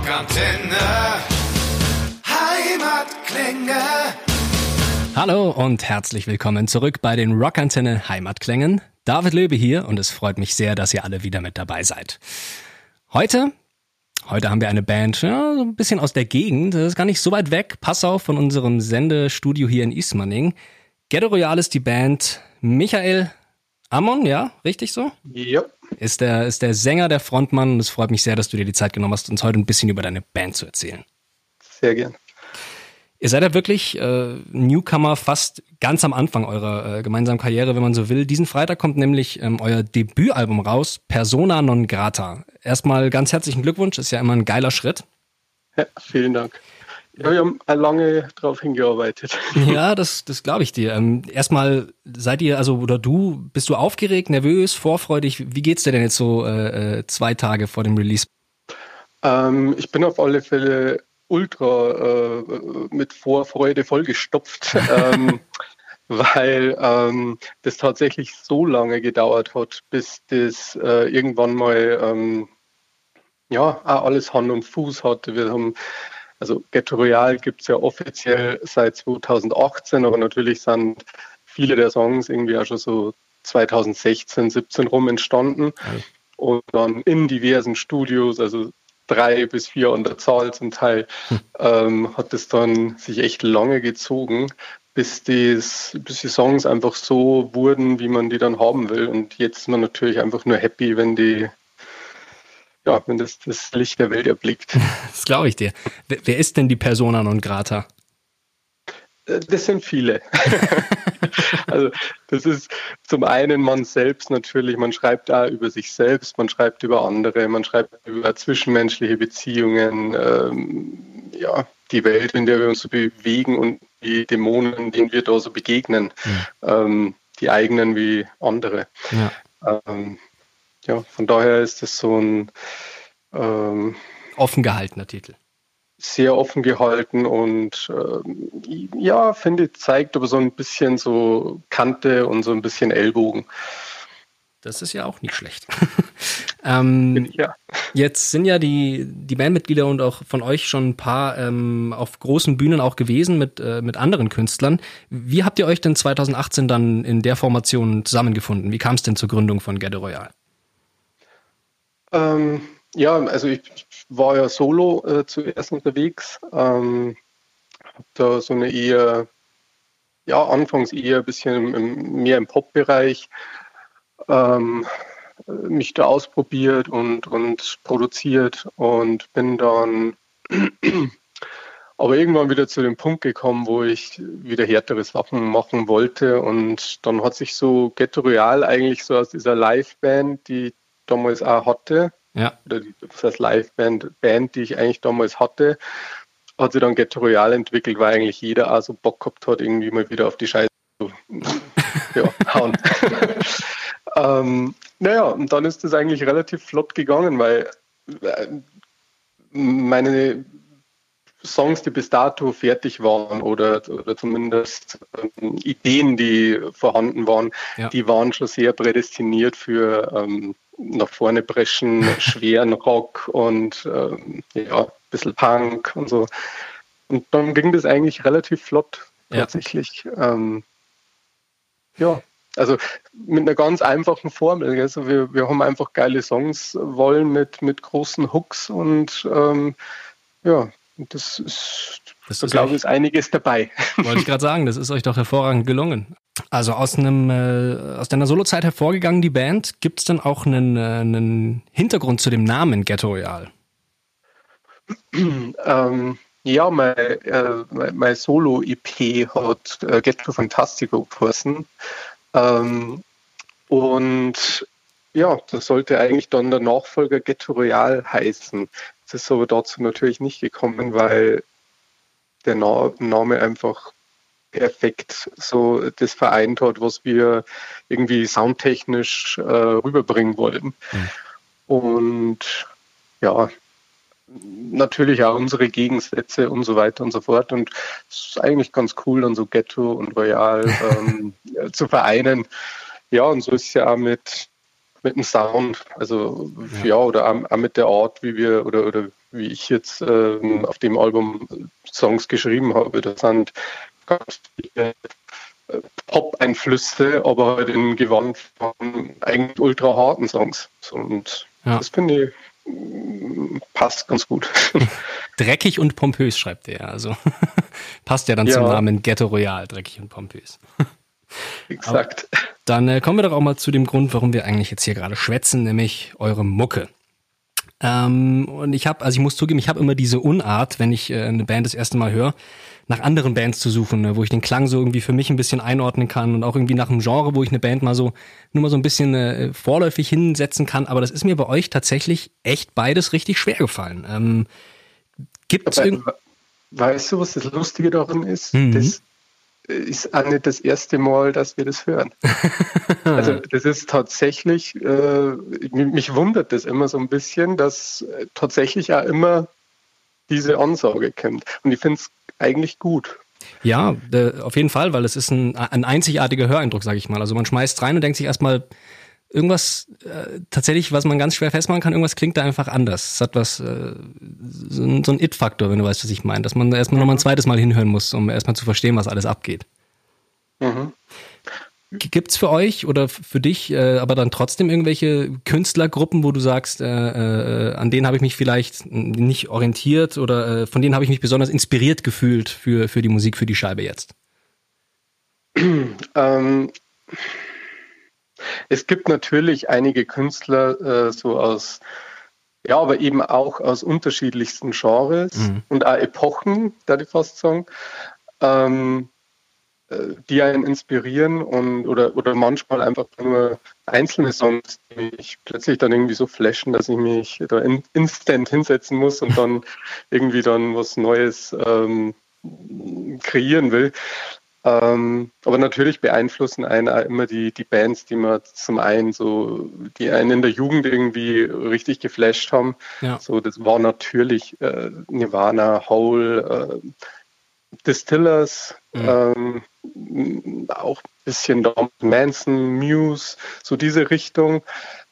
Rockantenne. Heimatklänge. Hallo und herzlich willkommen zurück bei den Rockantenne Heimatklängen. David Löbe hier und es freut mich sehr, dass ihr alle wieder mit dabei seid. Heute Heute haben wir eine Band, ja, so ein bisschen aus der Gegend. Das ist gar nicht so weit weg. Pass auf von unserem Sendestudio hier in Ismaning. Ghetto Royal ist die Band. Michael Amon, ja, richtig so? Ja. Ist der, ist der Sänger, der Frontmann und es freut mich sehr, dass du dir die Zeit genommen hast, uns heute ein bisschen über deine Band zu erzählen. Sehr gern. Ihr seid ja wirklich äh, Newcomer fast ganz am Anfang eurer äh, gemeinsamen Karriere, wenn man so will. Diesen Freitag kommt nämlich ähm, euer Debütalbum raus, Persona non grata. Erstmal ganz herzlichen Glückwunsch, ist ja immer ein geiler Schritt. Ja, vielen Dank. Ja, wir haben lange darauf hingearbeitet. Ja, das, das glaube ich dir. Ähm, erstmal seid ihr, also oder du, bist du aufgeregt, nervös, vorfreudig? Wie geht's dir denn jetzt so äh, äh zwei Tage vor dem Release? Ähm, ich bin auf alle Fälle ultra äh, mit Vorfreude vollgestopft, ähm, weil ähm, das tatsächlich so lange gedauert hat, bis das äh, irgendwann mal ähm, ja alles Hand und Fuß hatte. Wir haben also Ghetto Royal gibt es ja offiziell seit 2018, aber natürlich sind viele der Songs irgendwie auch schon so 2016, 17 rum entstanden. Und dann in diversen Studios, also drei bis vier an der Zahl zum Teil, hm. ähm, hat es dann sich echt lange gezogen, bis, dies, bis die Songs einfach so wurden, wie man die dann haben will. Und jetzt ist man natürlich einfach nur happy, wenn die ja, wenn das das Licht der Welt erblickt. Das glaube ich dir. Wer ist denn die Persona non grata? Äh, das sind viele. also das ist zum einen man selbst natürlich, man schreibt da über sich selbst, man schreibt über andere, man schreibt über zwischenmenschliche Beziehungen, ähm, ja, die Welt, in der wir uns so bewegen und die Dämonen, denen wir da so begegnen, mhm. ähm, die eigenen wie andere. Ja. Ähm, ja, von daher ist es so ein ähm, offen gehaltener Titel. Sehr offen gehalten und äh, ja, finde ich, zeigt aber so ein bisschen so Kante und so ein bisschen Ellbogen. Das ist ja auch nicht schlecht. ähm, ja. Jetzt sind ja die, die Bandmitglieder und auch von euch schon ein paar ähm, auf großen Bühnen auch gewesen mit, äh, mit anderen Künstlern. Wie habt ihr euch denn 2018 dann in der Formation zusammengefunden? Wie kam es denn zur Gründung von Ghetto Royal? Ähm, ja, also ich, ich, war ja solo äh, zuerst unterwegs. Ähm, habe da so eine eher, ja, anfangs eher ein bisschen im, mehr im Pop-Bereich ähm, mich da ausprobiert und, und produziert und bin dann aber irgendwann wieder zu dem Punkt gekommen, wo ich wieder härtere Sachen machen wollte und dann hat sich so Ghetto Royal eigentlich so aus dieser Live-Band, die damals auch hatte. Ja. Oder die, das Live-Band, Band, die ich eigentlich damals hatte, hat sich dann Ghetto Royal entwickelt, weil eigentlich jeder auch so Bock gehabt hat, irgendwie mal wieder auf die Scheiße zu ja, hauen. ähm, naja, und dann ist das eigentlich relativ flott gegangen, weil äh, meine Songs, die bis dato fertig waren oder, oder zumindest ähm, Ideen, die vorhanden waren, ja. die waren schon sehr prädestiniert für ähm, nach vorne brechen, schweren Rock und ähm, ja, ein bisschen Punk und so. Und dann ging das eigentlich relativ flott tatsächlich. Ja, ähm, ja also mit einer ganz einfachen Formel. Also wir, wir haben einfach geile Songs wollen mit, mit großen Hooks und ähm, ja, das ist, das ist glaube ich, ist einiges dabei. Wollte ich gerade sagen, das ist euch doch hervorragend gelungen. Also aus einem äh, aus deiner Solozeit hervorgegangen, die Band, gibt es denn auch einen, äh, einen Hintergrund zu dem Namen Ghetto Royal? ähm, ja, mein, äh, mein, mein Solo-EP hat äh, Ghetto Fantastico geheißen. Ähm, und ja, das sollte eigentlich dann der Nachfolger Ghetto Royal heißen. Das ist aber dazu natürlich nicht gekommen, weil der Name einfach perfekt so das vereint hat, was wir irgendwie soundtechnisch äh, rüberbringen wollten. Mhm. Und ja, natürlich auch unsere Gegensätze und so weiter und so fort. Und es ist eigentlich ganz cool, dann so Ghetto und Royal ähm, zu vereinen. Ja, und so ist es ja auch mit mit dem Sound, also ja, ja oder auch, mit der Art, wie wir oder oder wie ich jetzt ähm, auf dem Album Songs geschrieben habe. Das sind Pop-Einflüsse, aber halt in Gewand von eigentlich ultra harten Songs. Und ja. das finde ich passt ganz gut. Dreckig und pompös, schreibt er. Also passt ja dann ja. zum Namen Ghetto Royal, dreckig und pompös. Exakt. Aber dann äh, kommen wir doch auch mal zu dem Grund, warum wir eigentlich jetzt hier gerade schwätzen, nämlich eure Mucke. Ähm, und ich habe, also ich muss zugeben, ich habe immer diese Unart, wenn ich äh, eine Band das erste Mal höre, nach anderen Bands zu suchen, ne, wo ich den Klang so irgendwie für mich ein bisschen einordnen kann und auch irgendwie nach einem Genre, wo ich eine Band mal so nur mal so ein bisschen äh, vorläufig hinsetzen kann. Aber das ist mir bei euch tatsächlich echt beides richtig schwer gefallen. Ähm, gibt's irgendwie Weißt du, was das Lustige daran ist? Mhm. Das ist auch nicht das erste Mal, dass wir das hören. also das ist tatsächlich, äh, mich wundert das immer so ein bisschen, dass äh, tatsächlich auch immer diese Ansage kommt. Und ich finde es eigentlich gut. Ja, äh, auf jeden Fall, weil es ist ein, ein einzigartiger Höreindruck, sage ich mal. Also man schmeißt rein und denkt sich erstmal, irgendwas äh, tatsächlich, was man ganz schwer festmachen kann, irgendwas klingt da einfach anders. Es hat was, äh, so, ein, so ein It-Faktor, wenn du weißt, was ich meine. Dass man erstmal mhm. nochmal ein zweites Mal hinhören muss, um erstmal zu verstehen, was alles abgeht. Mhm. Gibt's für euch oder für dich äh, aber dann trotzdem irgendwelche Künstlergruppen, wo du sagst, äh, äh, an denen habe ich mich vielleicht nicht orientiert oder äh, von denen habe ich mich besonders inspiriert gefühlt für, für die Musik, für die Scheibe jetzt? Ähm, es gibt natürlich einige Künstler äh, so aus, ja, aber eben auch aus unterschiedlichsten Genres mhm. und auch Epochen, da ich fast sagen. Ähm, äh, die einen inspirieren und oder, oder manchmal einfach nur einzelne Songs, die mich plötzlich dann irgendwie so flashen, dass ich mich da in, instant hinsetzen muss und dann irgendwie dann was Neues ähm, kreieren will. Ähm, aber natürlich beeinflussen einen immer die, die Bands, die man zum einen so, die einen in der Jugend irgendwie richtig geflasht haben. Ja. So, das war natürlich äh, Nirvana, Hole, äh, Distillers, mhm. ähm, auch ein bisschen Manson, Muse, so diese Richtung.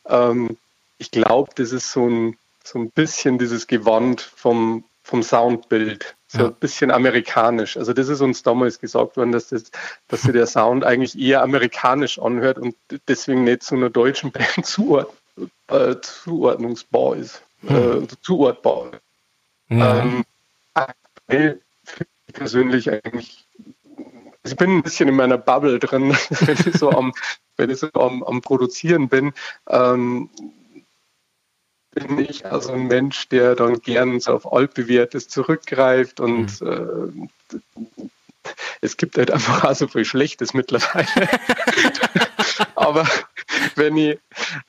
Ähm, ich glaube, das ist so ein, so ein bisschen dieses Gewand vom, vom Soundbild, so ja. ein bisschen amerikanisch. Also das ist uns damals gesagt worden, dass, das, dass sich der Sound eigentlich eher amerikanisch anhört und deswegen nicht zu einer deutschen Band zuord, äh, zuordnungsbar ist, hm. äh, zuordbar. Ja. Ähm, aktuell persönlich eigentlich, ich bin ein bisschen in meiner Bubble drin, wenn ich so am, wenn ich so am, am Produzieren bin. Ähm, bin ich also ein Mensch, der dann gern so auf altbewährtes zurückgreift und mhm. äh, es gibt halt einfach auch so viel Schlechtes mittlerweile. Aber wenn ich,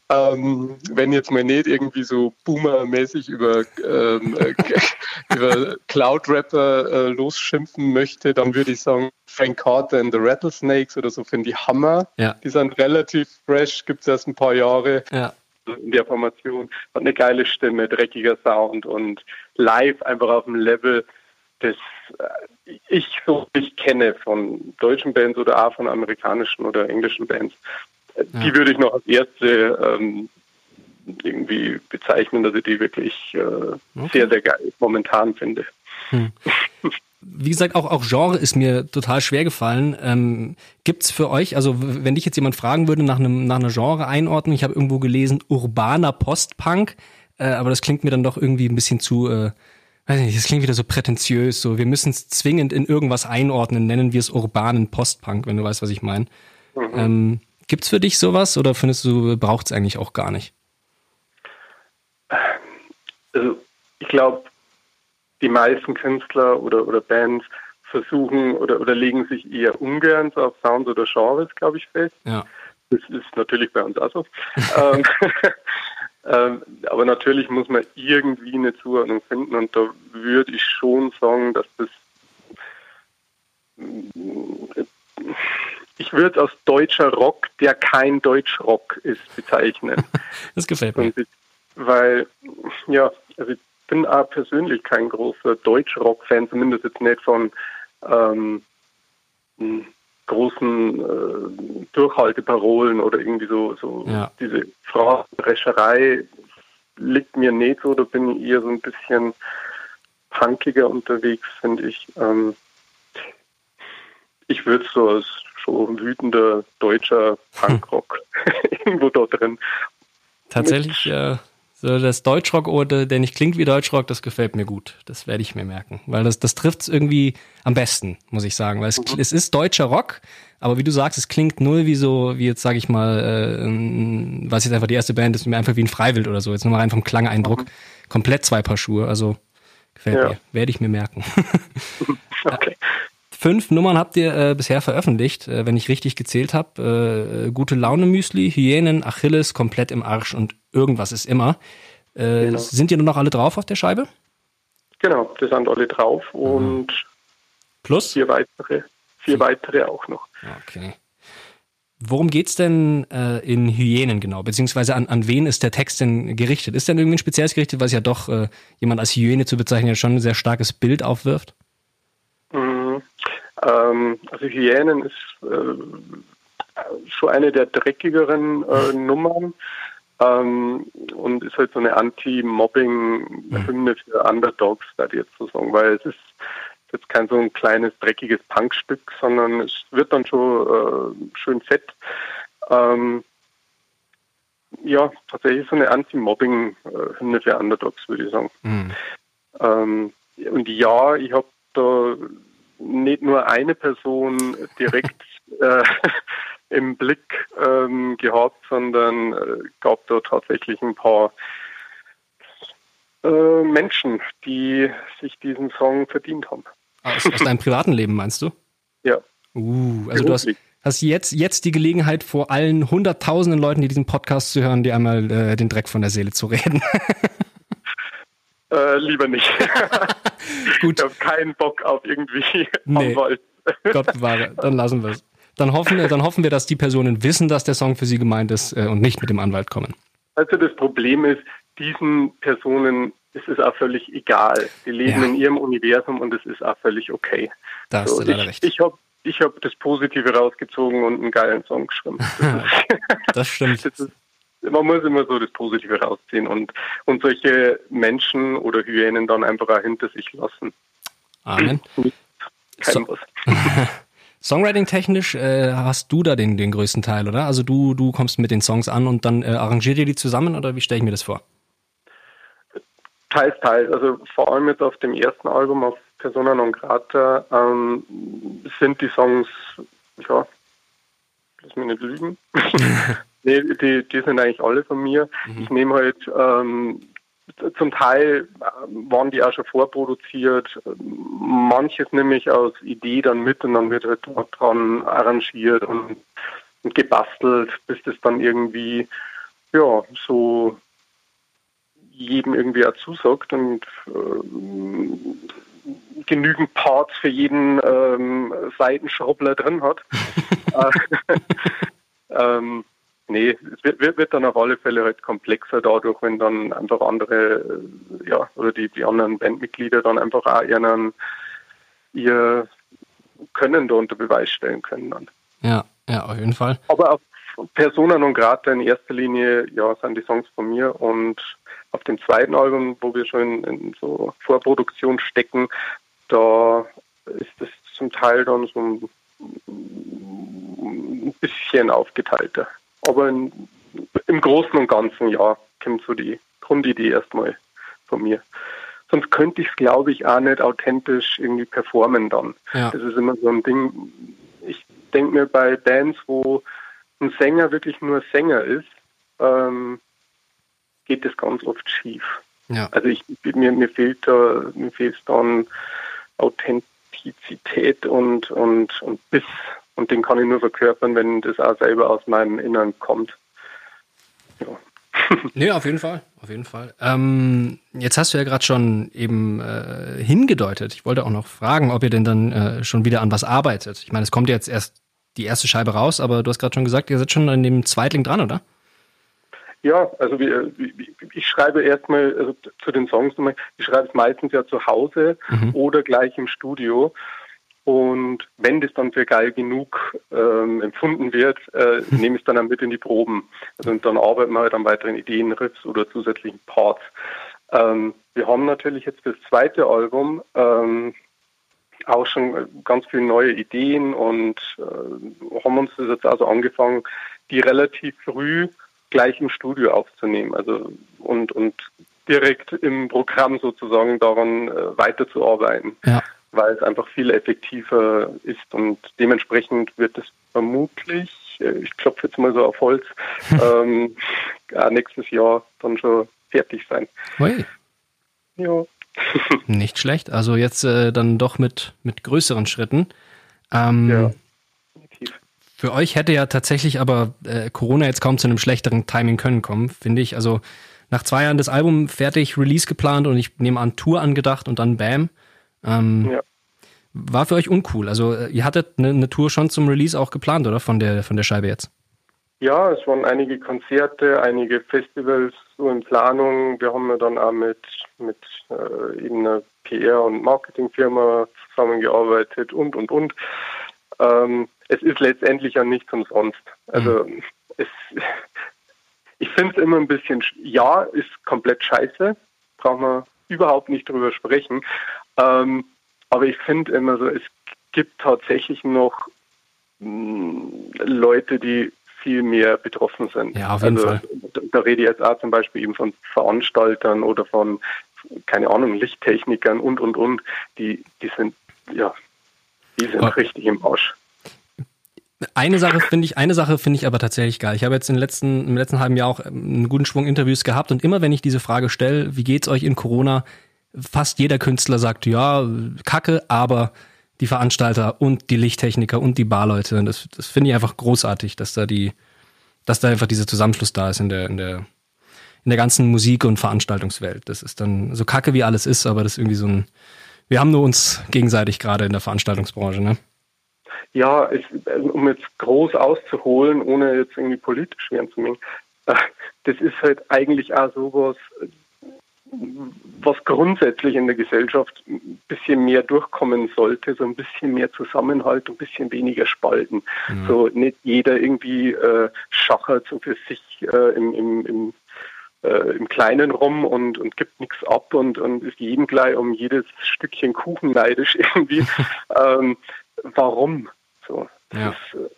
ähm, wenn jetzt mal nicht irgendwie so boomermäßig über, ähm, äh, über Cloud-Rapper äh, losschimpfen möchte, dann würde ich sagen, Frank Carter and the Rattlesnakes oder so finde ich Hammer. Ja. Die sind relativ fresh, gibt es erst ein paar Jahre. Ja in der Formation. Hat eine geile Stimme, dreckiger Sound und live einfach auf dem Level, das äh, ich so nicht kenne von deutschen Bands oder auch von amerikanischen oder englischen Bands. Ja. Die würde ich noch als erste ähm, irgendwie bezeichnen, dass ich die wirklich äh, okay. sehr, sehr geil momentan finde. Hm. Wie gesagt, auch, auch Genre ist mir total schwer gefallen. Ähm, Gibt für euch, also wenn dich jetzt jemand fragen würde nach, einem, nach einer Genre-Einordnung, ich habe irgendwo gelesen, urbaner Postpunk, äh, aber das klingt mir dann doch irgendwie ein bisschen zu, äh, weiß nicht, das klingt wieder so prätentiös, so wir müssen es zwingend in irgendwas einordnen, nennen wir es urbanen Postpunk, wenn du weißt, was ich meine. Mhm. Ähm, Gibt es für dich sowas oder findest du, braucht es eigentlich auch gar nicht? Also ich glaube, die meisten Künstler oder, oder Bands versuchen oder, oder legen sich eher ungern so auf Sounds oder Genres, glaube ich, fest. Ja. Das ist natürlich bei uns auch so. ähm, ähm, aber natürlich muss man irgendwie eine Zuordnung finden und da würde ich schon sagen, dass das ich würde es als deutscher Rock, der kein Deutschrock ist, bezeichnen. Das gefällt mir. Weil, ja, also bin auch persönlich kein großer Deutschrock-Fan, zumindest jetzt nicht von ähm, großen äh, Durchhalteparolen oder irgendwie so, so ja. diese Phrasenrescherei liegt mir nicht so, da bin ich eher so ein bisschen punkiger unterwegs, finde ich. Ähm, ich würde so als schon wütender deutscher Punkrock irgendwo da drin. Tatsächlich, äh, so das Deutschrock der nicht klingt wie Deutschrock, das gefällt mir gut. Das werde ich mir merken. Weil das, das trifft es irgendwie am besten, muss ich sagen. Weil es, mhm. es ist deutscher Rock, aber wie du sagst, es klingt null wie so, wie jetzt sage ich mal, äh, was jetzt einfach die erste Band ist, mir einfach wie ein Freiwild oder so. Jetzt nur mal rein vom Klangeindruck. Mhm. Komplett zwei Paar Schuhe. Also gefällt ja. mir. Werde ich mir merken. okay. Fünf Nummern habt ihr äh, bisher veröffentlicht, äh, wenn ich richtig gezählt habe. Äh, gute Laune Müsli, Hyänen, Achilles, komplett im Arsch und irgendwas ist immer. Äh, genau. Sind die nur noch alle drauf auf der Scheibe? Genau, die sind alle drauf und mhm. plus vier weitere, vier mhm. weitere auch noch. Okay. Worum geht's denn äh, in Hyänen genau? Beziehungsweise an, an wen ist der Text denn gerichtet? Ist denn irgendwie ein spezielles gerichtet, weil es ja doch äh, jemand als Hyäne zu bezeichnen ja schon ein sehr starkes Bild aufwirft? Mhm. Ähm, also Hyänen ist äh, schon eine der dreckigeren äh, Nummern ähm, und ist halt so eine Anti-Mobbing-Hymne für Underdogs, da jetzt so sagen, weil es ist jetzt kein so ein kleines dreckiges Punkstück, sondern es wird dann schon äh, schön fett. Ähm, ja, tatsächlich so eine Anti-Mobbing-Hymne für Underdogs, würde ich sagen. Mhm. Ähm, und ja, ich habe da nicht nur eine Person direkt äh, im Blick ähm, gehabt, sondern äh, gab da tatsächlich ein paar äh, Menschen, die sich diesen Song verdient haben. Aus, aus deinem privaten Leben meinst du? Ja. Uh, also du hast, hast jetzt, jetzt die Gelegenheit, vor allen hunderttausenden Leuten, die diesen Podcast zu hören, dir einmal äh, den Dreck von der Seele zu reden. Äh, lieber nicht. Gut. Ich habe keinen Bock auf irgendwie nee. Anwalt. Gott bewahre, dann lassen wir es. Dann hoffen, wir, dann hoffen wir, dass die Personen wissen, dass der Song für sie gemeint ist äh, und nicht mit dem Anwalt kommen. Also das Problem ist, diesen Personen ist es auch völlig egal. Die leben ja. in ihrem Universum und es ist auch völlig okay. Da hast so, du leider ich, recht. Ich habe ich hab das Positive rausgezogen und einen geilen Song geschrieben. Das, das stimmt. Das ist, man muss immer so das Positive rausziehen und, und solche Menschen oder Hyänen dann einfach auch hinter sich lassen. Amen. Kein so. Songwriting-technisch äh, hast du da den, den größten Teil, oder? Also du, du kommst mit den Songs an und dann äh, arrangiert ihr die zusammen oder wie stelle ich mir das vor? Teils, teils. Also vor allem jetzt auf dem ersten Album, auf Persona non grata, ähm, sind die Songs, ja, lass mich nicht lügen, Nee, die, die sind eigentlich alle von mir. Mhm. Ich nehme halt ähm, zum Teil äh, waren die auch schon vorproduziert. Manches nehme ich aus Idee dann mit und dann wird halt dran arrangiert und, und gebastelt, bis das dann irgendwie ja so jedem irgendwie auch zusagt und äh, genügend Parts für jeden ähm, Seitenschraubler drin hat. ähm, Nee, es wird, wird, wird, dann auf alle Fälle halt komplexer dadurch, wenn dann einfach andere, äh, ja, oder die, die anderen Bandmitglieder dann einfach auch ihren, ihr Können da unter Beweis stellen können dann. Ja, ja, auf jeden Fall. Aber auf Persona non grata in erster Linie, ja, sind die Songs von mir und auf dem zweiten Album, wo wir schon in, in so Vorproduktion stecken, da ist es zum Teil dann so ein bisschen aufgeteilter. Aber in, im Großen und Ganzen, ja, kommt so die Grundidee erstmal von mir. Sonst könnte ich es, glaube ich, auch nicht authentisch irgendwie performen dann. Ja. Das ist immer so ein Ding. Ich denke mir bei Bands, wo ein Sänger wirklich nur Sänger ist, ähm, geht das ganz oft schief. Ja. Also ich, mir, mir fehlt da, mir fehlt dann Authentizität und, und, und Biss und den kann ich nur verkörpern, wenn das auch selber aus meinem Innern kommt. Ja. nee, auf jeden Fall, auf jeden Fall. Ähm, jetzt hast du ja gerade schon eben äh, hingedeutet. Ich wollte auch noch fragen, ob ihr denn dann äh, schon wieder an was arbeitet. Ich meine, es kommt jetzt erst die erste Scheibe raus, aber du hast gerade schon gesagt, ihr seid schon an dem Zweitling dran, oder? Ja, also wir, ich schreibe erstmal also zu den Songs, ich schreibe es meistens ja zu Hause mhm. oder gleich im Studio. Und wenn das dann für geil genug ähm, empfunden wird, äh, nehme ich es dann, mit in die Proben. Also, und dann arbeiten wir halt an weiteren Ideen, Riffs oder zusätzlichen Parts. Ähm, wir haben natürlich jetzt das zweite Album ähm, auch schon ganz viele neue Ideen und äh, haben uns das jetzt also angefangen, die relativ früh gleich im Studio aufzunehmen. Also und, und direkt im Programm sozusagen daran äh, weiterzuarbeiten. Ja. Weil es einfach viel effektiver ist und dementsprechend wird es vermutlich, äh, ich klopfe jetzt mal so auf Holz, ähm, nächstes Jahr dann schon fertig sein. Ui. Ja. Nicht schlecht. Also jetzt äh, dann doch mit, mit größeren Schritten. Ähm, ja. Für euch hätte ja tatsächlich aber äh, Corona jetzt kaum zu einem schlechteren Timing können kommen, finde ich. Also nach zwei Jahren das Album fertig, Release geplant und ich nehme an Tour angedacht und dann Bam. Ähm, ja. War für euch uncool. Also äh, ihr hattet eine, eine Tour schon zum Release auch geplant, oder? Von der, von der Scheibe jetzt? Ja, es waren einige Konzerte, einige Festivals so in Planung. Wir haben ja dann auch mit, mit äh, eben einer PR- und Marketingfirma zusammengearbeitet und, und, und. Ähm, es ist letztendlich ja nichts umsonst. Also mhm. es, ich finde es immer ein bisschen, ja, ist komplett scheiße, brauchen wir überhaupt nicht drüber sprechen. Ähm, aber ich finde immer so, es gibt tatsächlich noch mh, hm, Leute, die viel mehr betroffen sind. Ja, auf jeden also, Fall. Da, da rede ich jetzt auch zum Beispiel eben von Veranstaltern oder von, keine Ahnung, Lichttechnikern und, und, und. Die, die sind, ja, die sind oh. richtig im Arsch. Eine Sache finde ich, eine Sache finde ich aber tatsächlich geil. Ich habe jetzt im letzten, im letzten halben Jahr auch einen guten Schwung Interviews gehabt und immer wenn ich diese Frage stelle, wie geht's euch in Corona, fast jeder Künstler sagt, ja, kacke, aber die Veranstalter und die Lichttechniker und die Barleute, das, das finde ich einfach großartig, dass da die, dass da einfach dieser Zusammenschluss da ist in der, in der, in der ganzen Musik- und Veranstaltungswelt. Das ist dann so kacke wie alles ist, aber das ist irgendwie so ein, wir haben nur uns gegenseitig gerade in der Veranstaltungsbranche, ne? Ja, ich, um jetzt groß auszuholen, ohne jetzt irgendwie politisch werden zu mengen, äh, das ist halt eigentlich auch sowas, was grundsätzlich in der Gesellschaft ein bisschen mehr durchkommen sollte, so ein bisschen mehr Zusammenhalt, ein bisschen weniger Spalten. Mhm. So nicht jeder irgendwie äh, schachert so für sich äh, im, im, im, äh, im Kleinen rum und, und gibt nichts ab und, und ist jedem gleich um jedes Stückchen Kuchen neidisch irgendwie. ähm, warum? So, ja. das, äh,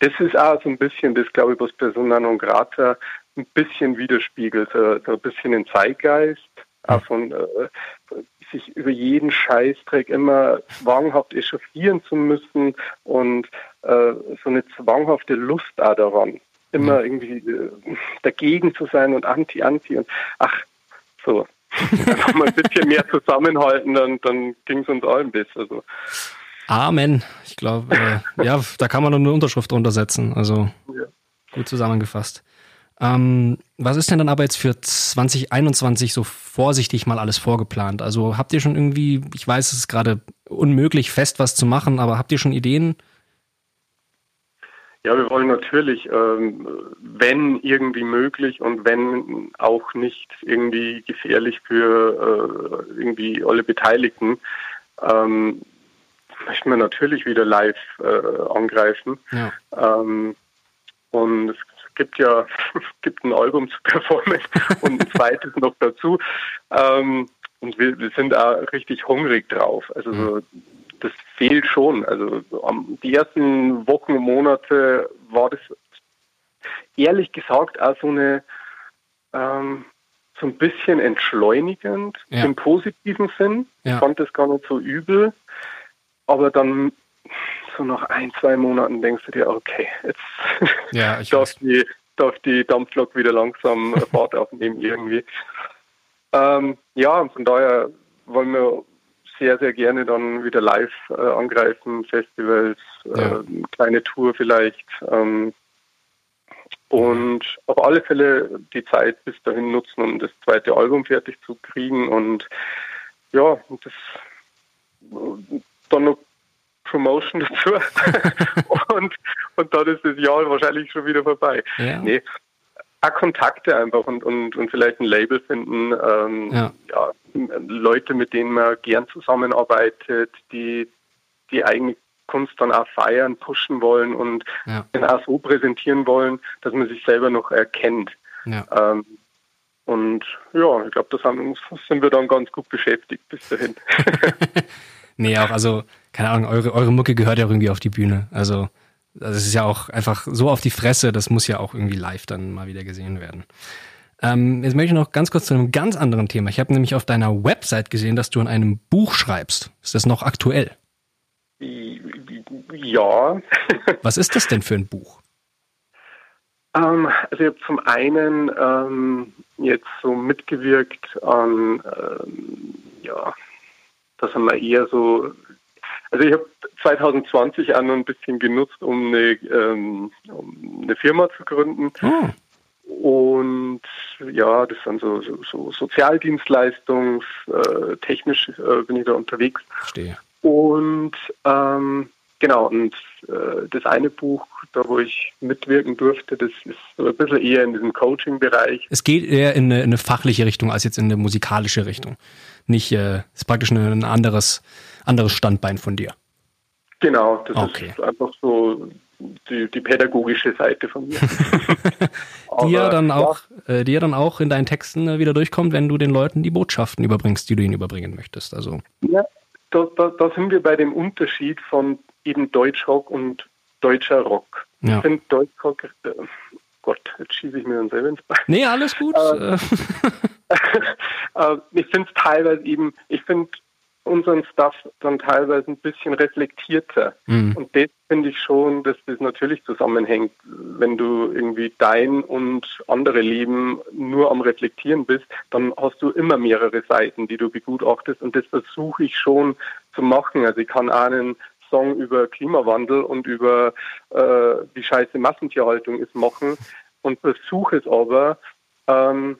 das ist auch so ein bisschen das, glaube ich, was Persona non grata ein bisschen widerspiegelt, so, so ein bisschen den Zeitgeist, auch von äh, sich über jeden Scheißdreck immer zwanghaft echauffieren zu müssen und äh, so eine zwanghafte Lust auch daran, immer irgendwie äh, dagegen zu sein und anti, anti und ach, so. Einfach mal ein bisschen mehr zusammenhalten, dann, dann ging es uns allen besser. So. Amen. Ich glaube, äh, ja, da kann man nur eine Unterschrift drunter setzen. Also ja. gut zusammengefasst. Ähm, was ist denn dann aber jetzt für 2021 so vorsichtig mal alles vorgeplant? Also habt ihr schon irgendwie, ich weiß, es ist gerade unmöglich, fest was zu machen, aber habt ihr schon Ideen? Ja, wir wollen natürlich, ähm, wenn irgendwie möglich und wenn auch nicht irgendwie gefährlich für äh, irgendwie alle Beteiligten, ähm, möchten wir natürlich wieder live äh, angreifen. Ja. Ähm, und es gibt ja gibt ein Album zu performen und ein zweites noch dazu. Ähm, und wir, wir, sind da richtig hungrig drauf. Also so, das fehlt schon. Also die ersten Wochen und Monate war das ehrlich gesagt auch so eine ähm, so ein bisschen entschleunigend ja. im positiven Sinn. Ja. Ich fand das gar nicht so übel. Aber dann so nach ein, zwei Monaten denkst du dir, okay, jetzt ja, darf, die, darf die Dampflok wieder langsam Fahrt aufnehmen irgendwie. Ähm, ja, von daher wollen wir sehr, sehr gerne dann wieder live äh, angreifen, Festivals, ja. äh, kleine Tour vielleicht. Ähm, und auf alle Fälle die Zeit bis dahin nutzen, um das zweite Album fertig zu kriegen und ja, das dann noch Promotion dazu. und, und dann ist das Jahr wahrscheinlich schon wieder vorbei. Ja. Nee. auch Kontakte einfach und, und, und vielleicht ein Label finden. Ähm, ja. ja. Leute, mit denen man gern zusammenarbeitet, die die eigene Kunst dann auch feiern, pushen wollen und ja. auch so präsentieren wollen, dass man sich selber noch erkennt. Ja. Ähm, und ja, ich glaube, das sind wir dann ganz gut beschäftigt bis dahin. nee, auch, also, keine Ahnung, eure, eure Mucke gehört ja irgendwie auf die Bühne. Also, das ist ja auch einfach so auf die Fresse, das muss ja auch irgendwie live dann mal wieder gesehen werden. Ähm, jetzt möchte ich noch ganz kurz zu einem ganz anderen Thema. Ich habe nämlich auf deiner Website gesehen, dass du in einem Buch schreibst. Ist das noch aktuell? Ja. Was ist das denn für ein Buch? Ähm, also ich habe zum einen ähm, jetzt so mitgewirkt an, ähm, ja, das haben wir eher so, also ich habe 2020 auch noch ein bisschen genutzt, um eine, ähm, um eine Firma zu gründen. Oh. Und ja, das sind so, so, so Sozialdienstleistungstechnisch äh, bin ich da unterwegs. Verstehe. Und ähm, genau, und äh, das eine Buch, da wo ich mitwirken durfte, das ist so ein bisschen eher in diesem Coaching-Bereich. Es geht eher in eine, in eine, fachliche Richtung als jetzt in eine musikalische Richtung. Nicht, äh, ist praktisch ein anderes, anderes Standbein von dir. Genau, das okay. ist einfach so die, die pädagogische Seite von mir. die ja dann auch, ja. Äh, die ja dann auch in deinen Texten äh, wieder durchkommt, wenn du den Leuten die Botschaften überbringst, die du ihnen überbringen möchtest. Also. Ja, da, da, da sind wir bei dem Unterschied von eben Deutschrock und deutscher Rock. Ja. Ich finde Deutschrock, äh, Gott, jetzt schieße ich mir dann selber ins Bein. Nee, alles gut. Äh, äh ich finde es teilweise eben, ich finde unseren Stuff dann teilweise ein bisschen reflektierter. Mhm. Und das finde ich schon, dass das natürlich zusammenhängt. Wenn du irgendwie dein und andere Leben nur am Reflektieren bist, dann hast du immer mehrere Seiten, die du begutachtest. Und das versuche ich schon zu machen. Also ich kann einen Song über Klimawandel und über äh, wie scheiße Massentierhaltung ist machen und versuche es aber ähm,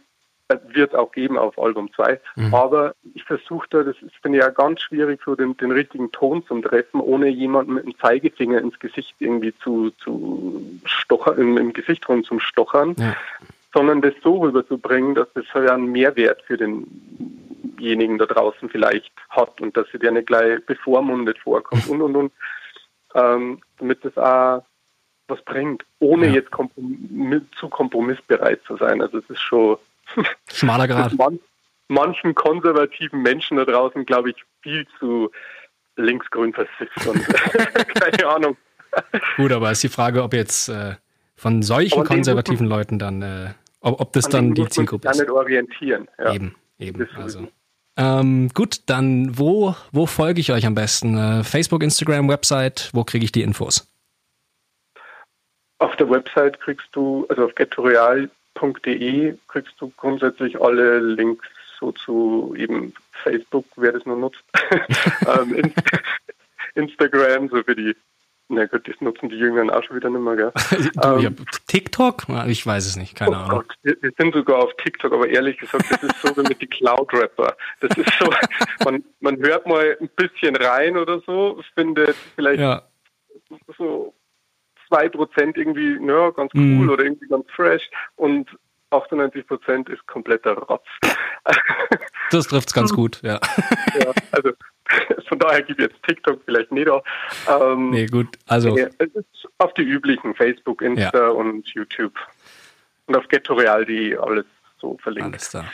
wird es auch geben auf Album 2. Mhm. Aber ich versuche da, das ist, ja ganz schwierig, so den, den richtigen Ton zum Treffen, ohne jemanden mit dem Zeigefinger ins Gesicht irgendwie zu, zu stochern, im, im Gesicht rum zum Stochern, ja. sondern das so rüberzubringen, dass das ja einen Mehrwert für denjenigen da draußen vielleicht hat und dass sie dir nicht gleich bevormundet vorkommt und und und. Ähm, damit das auch was bringt, ohne ja. jetzt kompromiss, zu kompromissbereit zu sein. Also es ist schon Schmaler Grad. Man, manchen konservativen Menschen da draußen, glaube ich, viel zu linksgrün versifft und keine Ahnung. Gut, aber ist die Frage, ob jetzt äh, von solchen konservativen Leuten dann, äh, ob, ob, das dann die Zielgruppe ist. nicht orientieren. Ja. Eben, eben. Also. Ähm, gut, dann wo, wo folge ich euch am besten? Äh, Facebook, Instagram, Website, wo kriege ich die Infos? Auf der Website kriegst du, also auf gettorial www.de kriegst du grundsätzlich alle Links so zu eben Facebook, wer das nur nutzt, ähm, Instagram, so für die, na gut, das nutzen die Jüngeren auch schon wieder nicht mehr, gell? ähm, TikTok? Ich weiß es nicht, keine oh Ahnung. Gott, wir, wir, sind sogar auf TikTok, aber ehrlich gesagt, das ist so wie mit die Cloud-Rapper. Das ist so, man, man hört mal ein bisschen rein oder so, findet vielleicht ja. so zwei Prozent irgendwie, ja, ganz cool mm. oder irgendwie ganz fresh und 98 Prozent ist kompletter Rotz. Das trifft es ganz gut, ja. ja. Also von daher gibt jetzt TikTok vielleicht nicht auch. Ähm, nee, gut, also. es ist auf die üblichen Facebook, Insta ja. und YouTube. Und auf gettoreal.de alles so verlinkt. Alles da.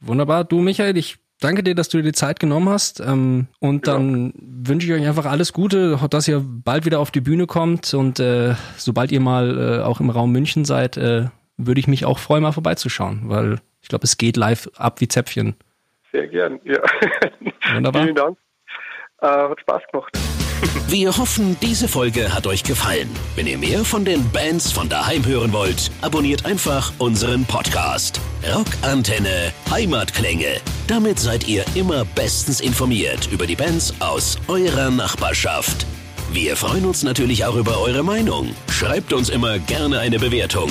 Wunderbar. Du, Michael, ich danke dir, dass du dir die Zeit genommen hast. Ähm, und dann wünsche ich euch einfach alles Gute, dass ihr bald wieder auf die Bühne kommt und äh, sobald ihr mal äh, auch im Raum München seid, äh, würde ich mich auch freuen, mal vorbeizuschauen, weil ich glaube, es geht live ab wie Zäpfchen. Sehr gern, ja. Wunderbar. Vielen Dank. Äh, hat Spaß gemacht. Wir hoffen, diese Folge hat euch gefallen. Wenn ihr mehr von den Bands von daheim hören wollt, abonniert einfach unseren Podcast. Rockantenne Heimatklänge. Damit seid ihr immer bestens informiert über die Bands aus eurer Nachbarschaft. Wir freuen uns natürlich auch über eure Meinung. Schreibt uns immer gerne eine Bewertung.